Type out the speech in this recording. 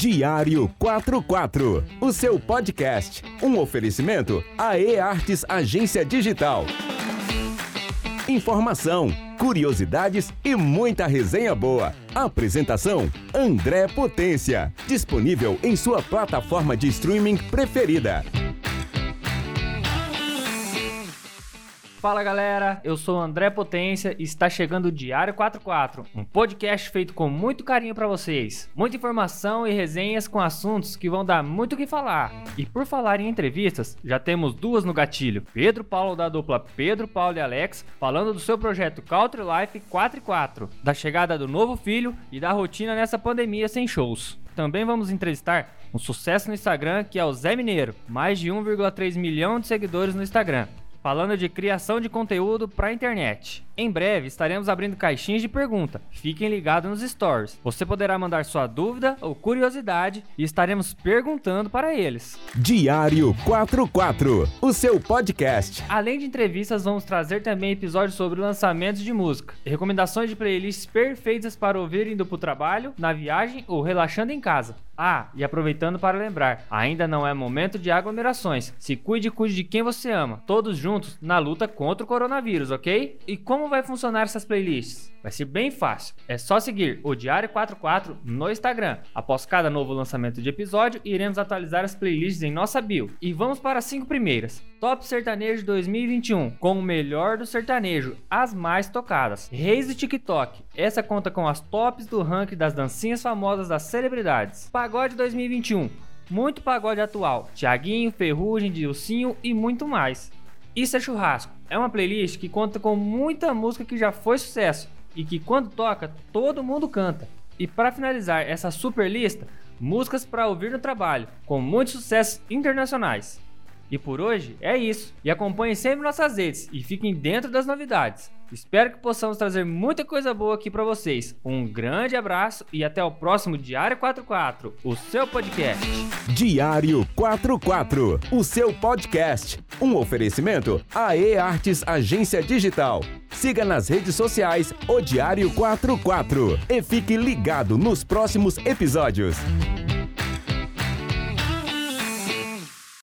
Diário 44, o seu podcast. Um oferecimento AE Artes Agência Digital. Informação, curiosidades e muita resenha boa. Apresentação: André Potência. Disponível em sua plataforma de streaming preferida. Fala galera, eu sou André Potência e está chegando o Diário 44, um podcast feito com muito carinho para vocês. Muita informação e resenhas com assuntos que vão dar muito o que falar. E por falar em entrevistas, já temos duas no gatilho. Pedro Paulo da dupla Pedro Paulo e Alex falando do seu projeto Country Life 4 e 4, da chegada do novo filho e da rotina nessa pandemia sem shows. Também vamos entrevistar um sucesso no Instagram que é o Zé Mineiro, mais de 1,3 milhão de seguidores no Instagram falando de criação de conteúdo para a internet. Em breve estaremos abrindo caixinhas de pergunta. Fiquem ligados nos stories. Você poderá mandar sua dúvida ou curiosidade e estaremos perguntando para eles. Diário 44, o seu podcast. Além de entrevistas, vamos trazer também episódios sobre lançamentos de música, recomendações de playlists perfeitas para ouvir indo para o trabalho, na viagem ou relaxando em casa. Ah, e aproveitando para lembrar, ainda não é momento de aglomerações. Se cuide e cuide de quem você ama, todos juntos na luta contra o coronavírus, ok? E como vai funcionar essas playlists? Vai ser bem fácil. É só seguir o Diário 44 no Instagram. Após cada novo lançamento de episódio, iremos atualizar as playlists em nossa bio. E vamos para as cinco primeiras. Top Sertanejo 2021, com o melhor do sertanejo, as mais tocadas. Reis do TikTok, essa conta com as tops do ranking das dancinhas famosas das celebridades. Pagode 2021, muito pagode atual. Tiaguinho, Ferrugem, Dilcinho e muito mais. Isso é Churrasco. É uma playlist que conta com muita música que já foi sucesso e que quando toca todo mundo canta. E para finalizar essa super lista, músicas para ouvir no trabalho, com muitos sucessos internacionais. E por hoje é isso. E acompanhem sempre nossas redes e fiquem dentro das novidades. Espero que possamos trazer muita coisa boa aqui para vocês. Um grande abraço e até o próximo Diário 44, o seu podcast. Diário 44, o seu podcast. Um oferecimento AE Artes Agência Digital. Siga nas redes sociais o Diário 44 e fique ligado nos próximos episódios.